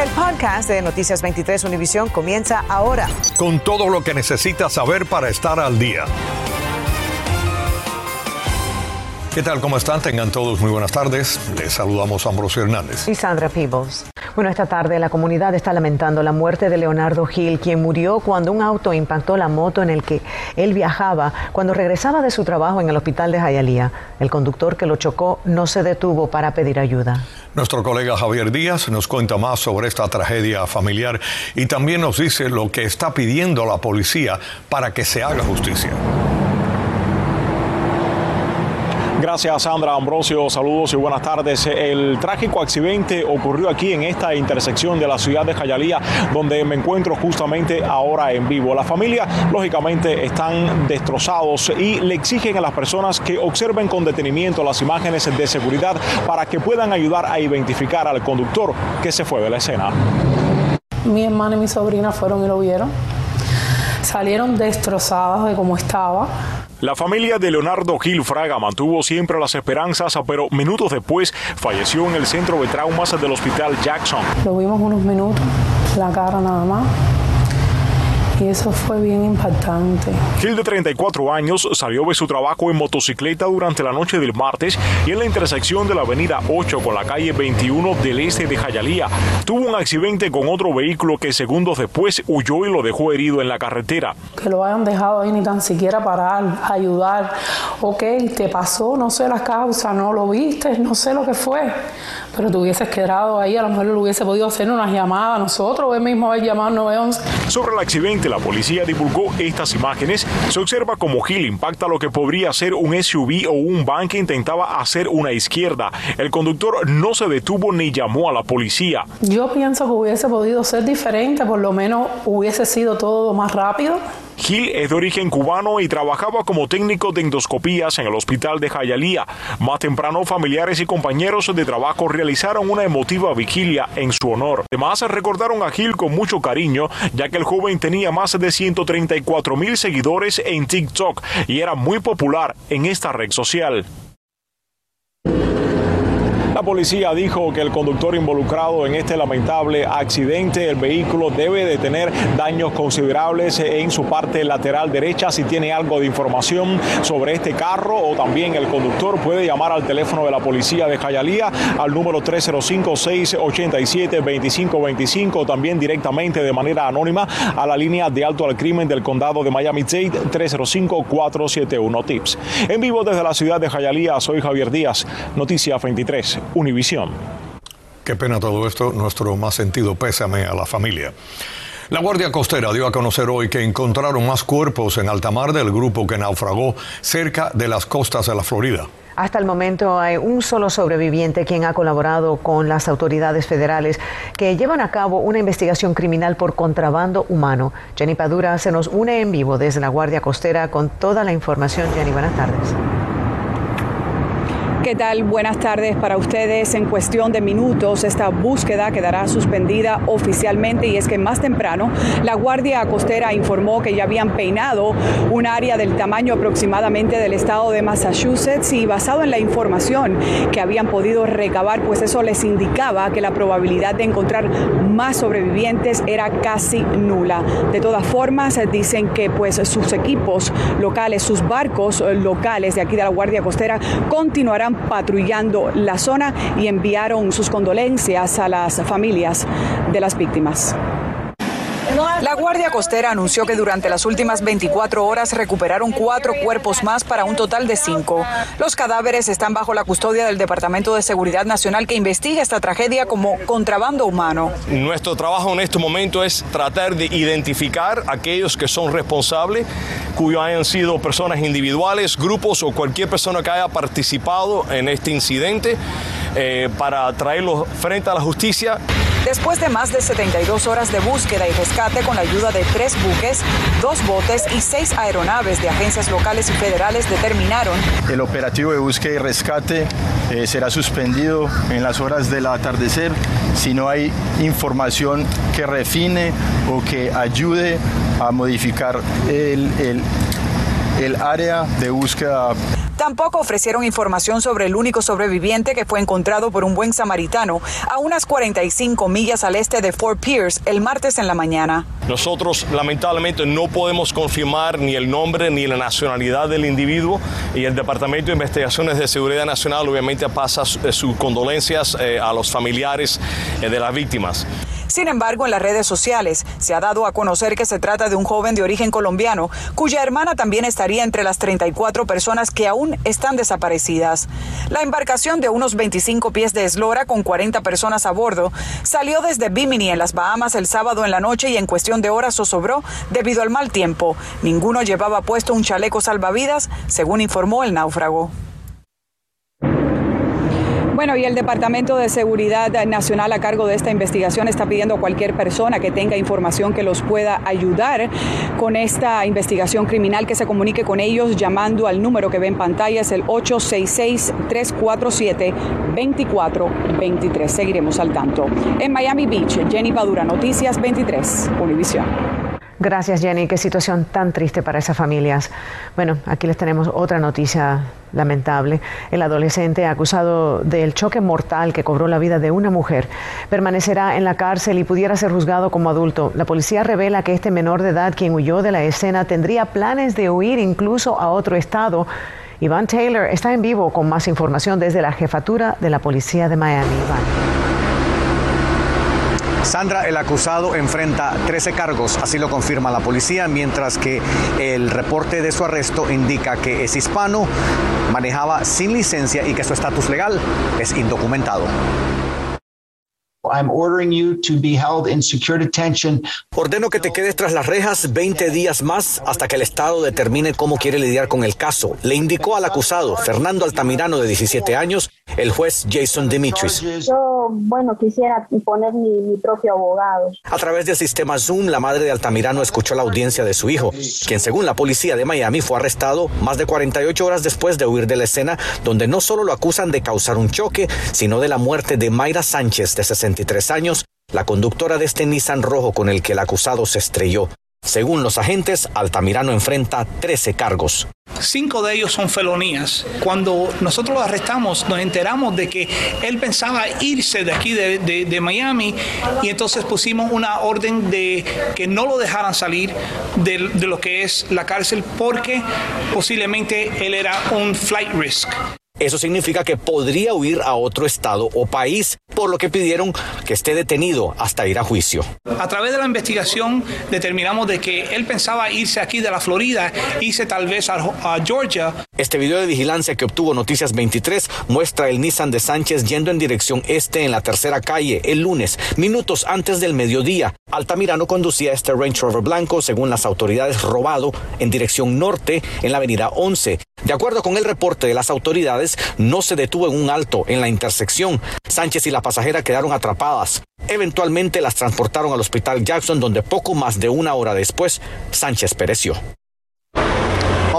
El podcast de Noticias 23 Univisión comienza ahora. Con todo lo que necesitas saber para estar al día. ¿Qué tal? ¿Cómo están? Tengan todos muy buenas tardes. Les saludamos a Ambrosio Hernández. Y Sandra Peebles. Bueno, esta tarde la comunidad está lamentando la muerte de Leonardo Gil, quien murió cuando un auto impactó la moto en el que él viajaba cuando regresaba de su trabajo en el hospital de Jayalía. El conductor que lo chocó no se detuvo para pedir ayuda. Nuestro colega Javier Díaz nos cuenta más sobre esta tragedia familiar y también nos dice lo que está pidiendo la policía para que se haga justicia. Gracias Sandra Ambrosio, saludos y buenas tardes. El trágico accidente ocurrió aquí en esta intersección de la ciudad de Jayalía, donde me encuentro justamente ahora en vivo. La familia, lógicamente, están destrozados y le exigen a las personas que observen con detenimiento las imágenes de seguridad para que puedan ayudar a identificar al conductor que se fue de la escena. Mi hermana y mi sobrina fueron y lo vieron. Salieron destrozados de cómo estaba la familia de Leonardo Gil Fraga mantuvo siempre las esperanzas, pero minutos después falleció en el centro de traumas del hospital Jackson. Lo vimos unos minutos, la cara nada más y eso fue bien impactante. Gil, de 34 años, salió de su trabajo en motocicleta durante la noche del martes y en la intersección de la avenida 8 con la calle 21 del este de Jayalía. Tuvo un accidente con otro vehículo que segundos después huyó y lo dejó herido en la carretera. Que lo hayan dejado ahí ni tan siquiera parar, ayudar. Ok, te pasó, no sé la causa, no lo viste, no sé lo que fue pero te hubieses quedado ahí, a lo mejor le hubiese podido hacer unas llamadas a nosotros, él mismo haber llamado 911. Sobre el accidente, la policía divulgó estas imágenes. Se observa como Gil impacta lo que podría ser un SUV o un van que intentaba hacer una izquierda. El conductor no se detuvo ni llamó a la policía. Yo pienso que hubiese podido ser diferente, por lo menos hubiese sido todo más rápido. Gil es de origen cubano y trabajaba como técnico de endoscopías en el hospital de Jayalía. Más temprano, familiares y compañeros de trabajo realizaron una emotiva vigilia en su honor. Además, recordaron a Gil con mucho cariño, ya que el joven tenía más de 134 mil seguidores en TikTok y era muy popular en esta red social. La policía dijo que el conductor involucrado en este lamentable accidente, el vehículo debe de tener daños considerables en su parte lateral derecha. Si tiene algo de información sobre este carro o también el conductor puede llamar al teléfono de la policía de Jayalía al número 305-687-2525 o también directamente de manera anónima a la línea de alto al crimen del condado de Miami-Dade 305-471 TIPS. En vivo desde la ciudad de Jayalía, soy Javier Díaz, Noticia 23. Univisión. Qué pena todo esto, nuestro más sentido pésame a la familia. La Guardia Costera dio a conocer hoy que encontraron más cuerpos en alta mar del grupo que naufragó cerca de las costas de la Florida. Hasta el momento hay un solo sobreviviente quien ha colaborado con las autoridades federales que llevan a cabo una investigación criminal por contrabando humano. Jenny Padura se nos une en vivo desde la Guardia Costera con toda la información. Jenny, buenas tardes. ¿Qué tal? Buenas tardes para ustedes. En cuestión de minutos, esta búsqueda quedará suspendida oficialmente y es que más temprano la Guardia Costera informó que ya habían peinado un área del tamaño aproximadamente del estado de Massachusetts y basado en la información que habían podido recabar, pues eso les indicaba que la probabilidad de encontrar más sobrevivientes era casi nula. De todas formas, dicen que pues sus equipos locales, sus barcos locales de aquí de la Guardia Costera continuarán patrullando la zona y enviaron sus condolencias a las familias de las víctimas. La Guardia Costera anunció que durante las últimas 24 horas recuperaron cuatro cuerpos más para un total de cinco. Los cadáveres están bajo la custodia del Departamento de Seguridad Nacional que investiga esta tragedia como contrabando humano. Nuestro trabajo en este momento es tratar de identificar aquellos que son responsables, cuyos hayan sido personas individuales, grupos o cualquier persona que haya participado en este incidente eh, para traerlos frente a la justicia. Después de más de 72 horas de búsqueda y rescate con la ayuda de tres buques, dos botes y seis aeronaves de agencias locales y federales determinaron. El operativo de búsqueda y rescate eh, será suspendido en las horas del atardecer si no hay información que refine o que ayude a modificar el, el, el área de búsqueda Tampoco ofrecieron información sobre el único sobreviviente que fue encontrado por un buen samaritano a unas 45 millas al este de Fort Pierce el martes en la mañana. Nosotros lamentablemente no podemos confirmar ni el nombre ni la nacionalidad del individuo y el Departamento de Investigaciones de Seguridad Nacional obviamente pasa sus condolencias eh, a los familiares eh, de las víctimas. Sin embargo, en las redes sociales se ha dado a conocer que se trata de un joven de origen colombiano, cuya hermana también estaría entre las 34 personas que aún están desaparecidas. La embarcación de unos 25 pies de eslora con 40 personas a bordo salió desde Bimini en las Bahamas el sábado en la noche y en cuestión de horas zozobró debido al mal tiempo. Ninguno llevaba puesto un chaleco salvavidas, según informó el náufrago. Bueno, y el Departamento de Seguridad Nacional a cargo de esta investigación está pidiendo a cualquier persona que tenga información que los pueda ayudar con esta investigación criminal que se comunique con ellos llamando al número que ve en pantalla, es el 866-347-2423. Seguiremos al tanto. En Miami Beach, Jenny Padura, Noticias 23, Univisión. Gracias, Jenny. Qué situación tan triste para esas familias. Bueno, aquí les tenemos otra noticia lamentable. El adolescente acusado del choque mortal que cobró la vida de una mujer permanecerá en la cárcel y pudiera ser juzgado como adulto. La policía revela que este menor de edad, quien huyó de la escena, tendría planes de huir incluso a otro estado. Iván Taylor está en vivo con más información desde la jefatura de la policía de Miami. Sandra, el acusado enfrenta 13 cargos, así lo confirma la policía, mientras que el reporte de su arresto indica que es hispano, manejaba sin licencia y que su estatus legal es indocumentado. Ordeno que te quedes tras las rejas 20 días más hasta que el Estado determine cómo quiere lidiar con el caso. Le indicó al acusado, Fernando Altamirano, de 17 años, el juez Jason Dimitris. Yo, bueno, quisiera poner mi, propio abogado. A través del sistema Zoom, la madre de Altamirano escuchó la audiencia de su hijo, quien según la policía de Miami fue arrestado más de 48 horas después de huir de la escena, donde no solo lo acusan de causar un choque, sino de la muerte de Mayra Sánchez, de 63 años, la conductora de este Nissan rojo con el que el acusado se estrelló. Según los agentes, Altamirano enfrenta 13 cargos. Cinco de ellos son felonías. Cuando nosotros lo arrestamos, nos enteramos de que él pensaba irse de aquí, de, Miami, y entonces pusimos una orden de que no lo dejaran salir de lo que es la cárcel porque posiblemente él era un flight risk. Eso significa que podría huir a otro estado o país, por lo que pidieron que esté detenido hasta ir a juicio. A través de la investigación determinamos de que él pensaba irse aquí de la Florida, irse tal vez a, Georgia. Este video de vigilancia que obtuvo Noticias 23 muestra el Nissan de Sánchez yendo en dirección este en la tercera calle el lunes, minutos antes del mediodía. Altamirano conducía este Range Rover blanco, según las autoridades, robado en dirección norte en la avenida 11. De acuerdo con el reporte de las autoridades, no se detuvo en un alto en la intersección. Sánchez y la pasajera quedaron atrapadas. Eventualmente las transportaron al hospital Jackson, donde poco más de una hora después Sánchez pereció.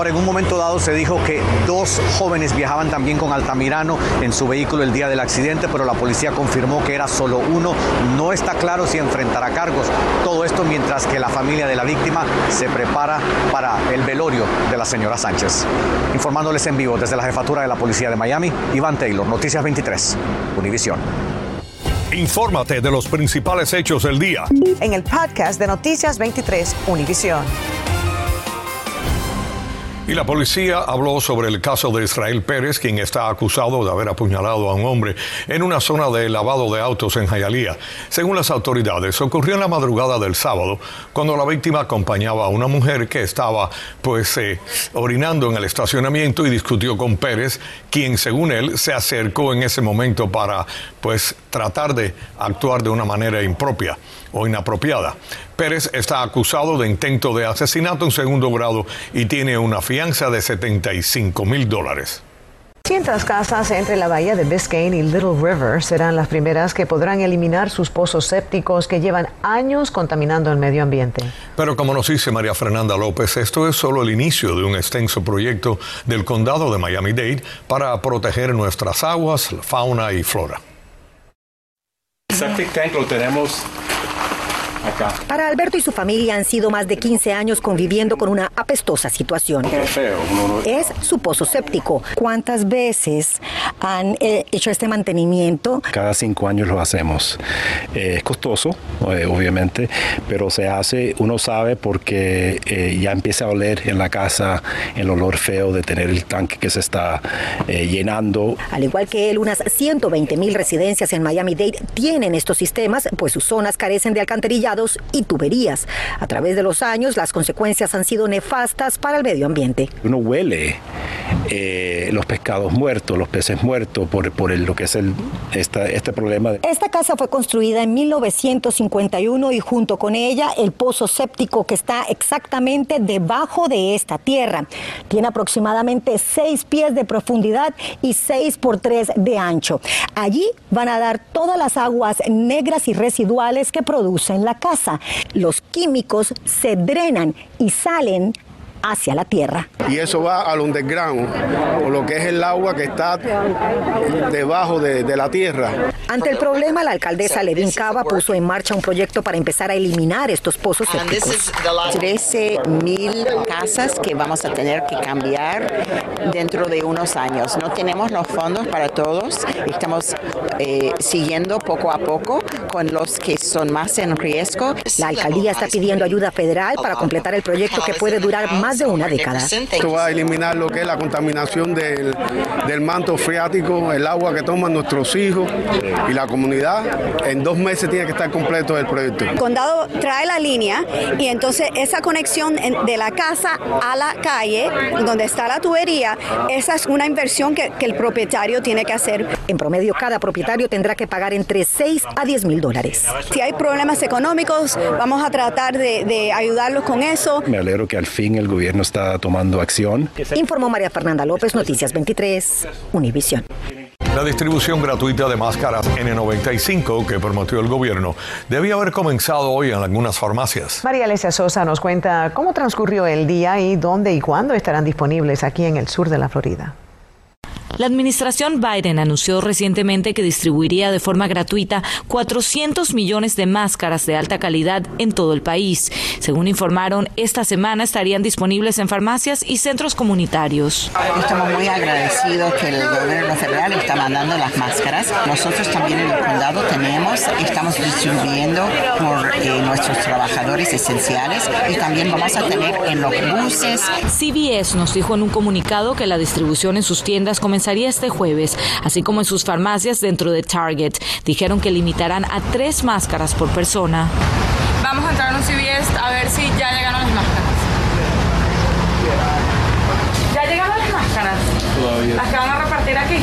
Ahora, en un momento dado se dijo que dos jóvenes viajaban también con Altamirano en su vehículo el día del accidente, pero la policía confirmó que era solo uno. No está claro si enfrentará cargos. Todo esto mientras que la familia de la víctima se prepara para el velorio de la señora Sánchez. Informándoles en vivo desde la jefatura de la policía de Miami, Iván Taylor, Noticias 23, Univisión. Infórmate de los principales hechos del día. En el podcast de Noticias 23, Univisión. Y la policía habló sobre el caso de Israel Pérez, quien está acusado de haber apuñalado a un hombre en una zona de lavado de autos en Jayalía. Según las autoridades, ocurrió en la madrugada del sábado, cuando la víctima acompañaba a una mujer que estaba pues eh, orinando en el estacionamiento y discutió con Pérez, quien según él se acercó en ese momento para pues tratar de actuar de una manera impropia o inapropiada. Pérez está acusado de intento de asesinato en segundo grado y tiene una fianza de 75 mil dólares. Cientos casas entre la bahía de Biscayne y Little River serán las primeras que podrán eliminar sus pozos sépticos que llevan años contaminando el medio ambiente. Pero como nos dice María Fernanda López, esto es solo el inicio de un extenso proyecto del condado de Miami-Dade para proteger nuestras aguas, fauna y flora. Septic tank lo tenemos Para Alberto y su familia han sido más de 15 años conviviendo con una apestosa situación. Es su pozo séptico. ¿Cuántas veces han eh, hecho este mantenimiento? Cada cinco años lo hacemos. Eh, es costoso, eh, obviamente, pero se hace, uno sabe porque ya empieza a oler en la casa el olor feo de tener el tanque que se está llenando. Al igual que él, unas 120 mil residencias en Miami-Dade tienen estos sistemas, pues sus zonas carecen de alcantarillados y tuberías. A través de los años, las consecuencias han sido nefastas para el medio ambiente. Uno huele eh, los pescados muertos, los peces muertos, por, por lo que es el, este problema. Esta casa fue construida en 1951 y junto con ella el pozo séptico que está exactamente debajo de esta tierra. Tiene aproximadamente 6 pies de profundidad y 6 por 3 de ancho. Allí van a dar todas las aguas negras y residuales que producen la casa. Los químicos se drenan y salen hacia la tierra. Y eso va al underground, o lo que es el agua que está debajo de, de la tierra. Ante el problema, la alcaldesa Levin Cava puso en marcha un proyecto para empezar a eliminar estos pozos sépticos. 13 mil casas que vamos a tener que cambiar dentro de unos años. No tenemos los fondos para todos. Estamos eh, siguiendo poco a poco con los que son más en riesgo. La alcaldía está pidiendo ayuda federal para completar el proyecto que puede durar más de una década. Esto va a eliminar lo que es la contaminación del, del manto freático, el agua que toman nuestros hijos y la comunidad. En dos meses tiene que estar completo el proyecto. El condado trae la línea y entonces esa conexión de la casa a la calle, donde está la tubería, esa es una inversión que, que el propietario tiene que hacer. En promedio, cada propietario tendrá que pagar entre 6 a 10 mil dólares. Si hay problemas económicos, vamos a tratar de, de ayudarlos con eso. Me alegro que al fin el gobierno está tomando acción. Informó María Fernanda López, Noticias 23, Univisión. La distribución gratuita de máscaras N95 que prometió el gobierno debía haber comenzado hoy en algunas farmacias. María Alesia Sosa nos cuenta cómo transcurrió el día y dónde y cuándo estarán disponibles aquí en el sur de la Florida. La administración Biden anunció recientemente que distribuiría de forma gratuita 400 millones de máscaras de alta calidad en todo el país. Según informaron, esta semana estarían disponibles en farmacias y centros comunitarios. Estamos muy agradecidos que el gobierno federal está mandando las máscaras. Nosotros también en el condado tenemos, estamos distribuyendo por eh, nuestros trabajadores esenciales y también vamos a tener en los buses. CBS nos dijo en un comunicado que la distribución en sus tiendas comenzará este jueves, así como en sus farmacias dentro de Target. Dijeron que limitarán a tres máscaras por persona. Vamos a entrar a un CVS a ver si ya llegaron las máscaras. ¿Ya llegaron las máscaras? Todavía. ¿Las que van a repartir aquí?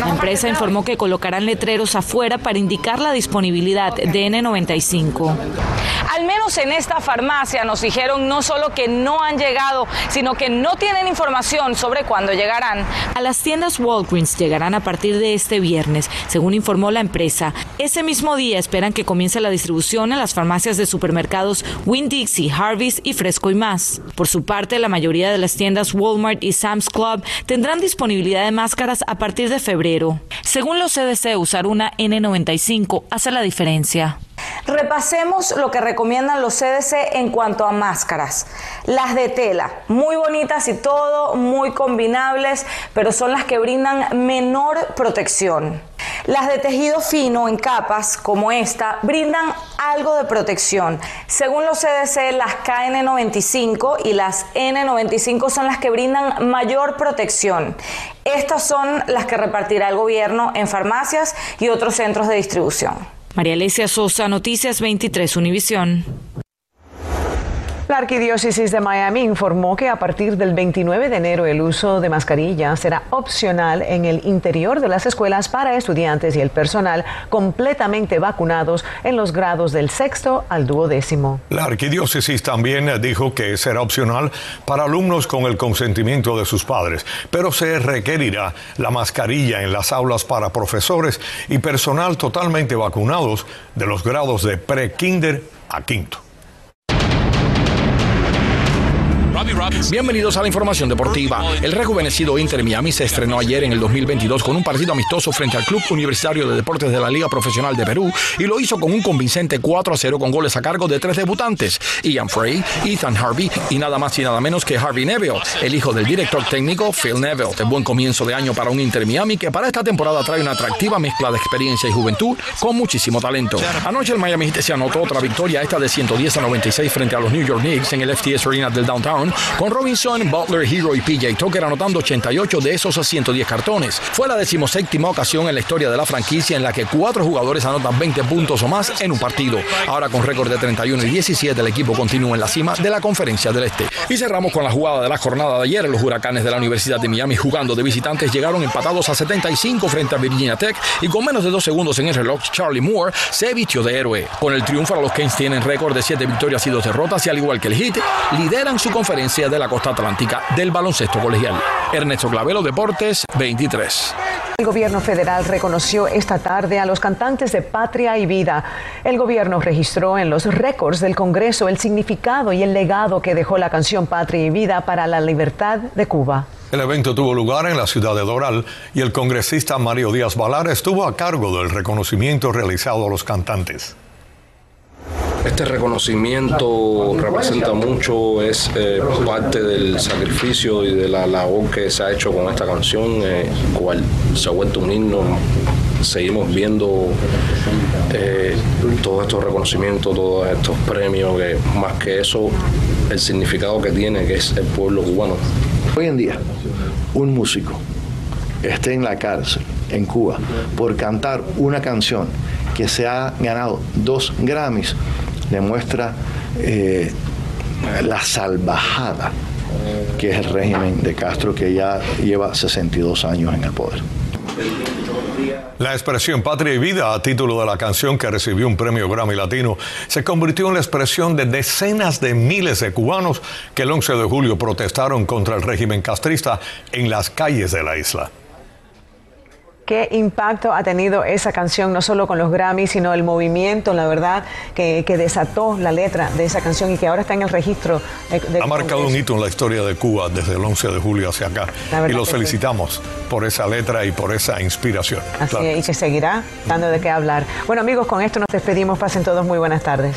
La empresa informó que colocarán letreros afuera para indicar la disponibilidad de N95. Al menos en esta farmacia nos dijeron no solo que no han llegado, sino que no tienen información sobre cuándo llegarán. A las tiendas Walgreens llegarán a partir de este viernes, según informó la empresa. Ese mismo día esperan que comience la distribución en las farmacias de supermercados Winn-Dixie, Harvey's y Fresco y más. Por su parte, la mayoría de las tiendas Walmart y Sam's Club tendrán disponibilidad de máscaras a partir de febrero. Según los CDC, usar una N95 hace la diferencia. Repasemos lo que recomiendan los CDC en cuanto a máscaras. Las de tela, muy bonitas y todo, muy combinables, pero son las que brindan menor protección. Las de tejido fino en capas como esta brindan algo de protección. Según los CDC, las KN95 y las N95 son las que brindan mayor protección. Estas son las que repartirá el gobierno en farmacias y otros centros de distribución. María Alesia Sosa, Noticias 23 Univisión. La Arquidiócesis de Miami informó que a partir del 29 de enero el uso de mascarilla será opcional en el interior de las escuelas para estudiantes y el personal completamente vacunados en los grados del sexto al duodécimo. La Arquidiócesis también dijo que será opcional para alumnos con el consentimiento de sus padres, pero se requerirá la mascarilla en las aulas para profesores y personal totalmente vacunados de los grados de pre-kinder a quinto. Bienvenidos a la información deportiva. El rejuvenecido Inter Miami se estrenó ayer en el 2022 con un partido amistoso frente al Club Universitario de Deportes de la Liga Profesional de Perú y lo hizo con un convincente 4 a 0 con goles a cargo de tres debutantes, Ian Frey, Ethan Harvey y nada más y nada menos que Harvey Neville, el hijo del director técnico Phil Neville. De buen comienzo de año para un Inter Miami que para esta temporada trae una atractiva mezcla de experiencia y juventud con muchísimo talento. Anoche el Miami Heat se anotó otra victoria, esta de 110 a 96 frente a los New York Knicks en el FTS Arena del Downtown, con Robinson, Butler, Hero y PJ Tucker anotando 88 de esos 110 cartones. Fue la decimoséptima ocasión en la historia de la franquicia en la que cuatro jugadores anotan 20 puntos o más en un partido. Ahora con récord de 31 y 17 el equipo continúa en la cima de la conferencia del Este. Y cerramos con la jugada de la jornada de ayer. Los huracanes de la Universidad de Miami jugando de visitantes llegaron empatados a 75 frente a Virginia Tech y con menos de dos segundos en el reloj Charlie Moore se vistió de héroe. Con el triunfo los Kings tienen récord de 7 victorias y 2 derrotas y al igual que el Heat lideran su conferencia de la costa atlántica del baloncesto colegial. Ernesto Clavelo, Deportes 23. El gobierno federal reconoció esta tarde a los cantantes de Patria y Vida. El gobierno registró en los récords del Congreso el significado y el legado que dejó la canción Patria y Vida para la libertad de Cuba. El evento tuvo lugar en la ciudad de Doral y el congresista Mario Díaz Valar estuvo a cargo del reconocimiento realizado a los cantantes. Este reconocimiento representa mucho, es eh, parte del sacrificio y de la labor que se ha hecho con esta canción, eh, cual se ha vuelto un himno. Seguimos viendo eh, todos estos reconocimientos, todos estos premios, que más que eso, el significado que tiene, que es el pueblo cubano. Hoy en día, un músico esté en la cárcel en Cuba por cantar una canción que se ha ganado dos Grammys demuestra eh, la salvajada que es el régimen de Castro que ya lleva 62 años en el poder. La expresión Patria y Vida a título de la canción que recibió un premio Grammy Latino se convirtió en la expresión de decenas de miles de cubanos que el 11 de julio protestaron contra el régimen castrista en las calles de la isla. ¿Qué impacto ha tenido esa canción, no solo con los Grammys, sino el movimiento, la verdad, que, desató la letra de esa canción y que ahora está en el registro? ha marcado un hito en la historia de Cuba desde el 11 de julio hacia acá. Y los felicitamos por esa letra y por esa inspiración. Así es, y que seguirá dando de qué hablar. Bueno, amigos, con esto nos despedimos. Pasen todos muy buenas tardes.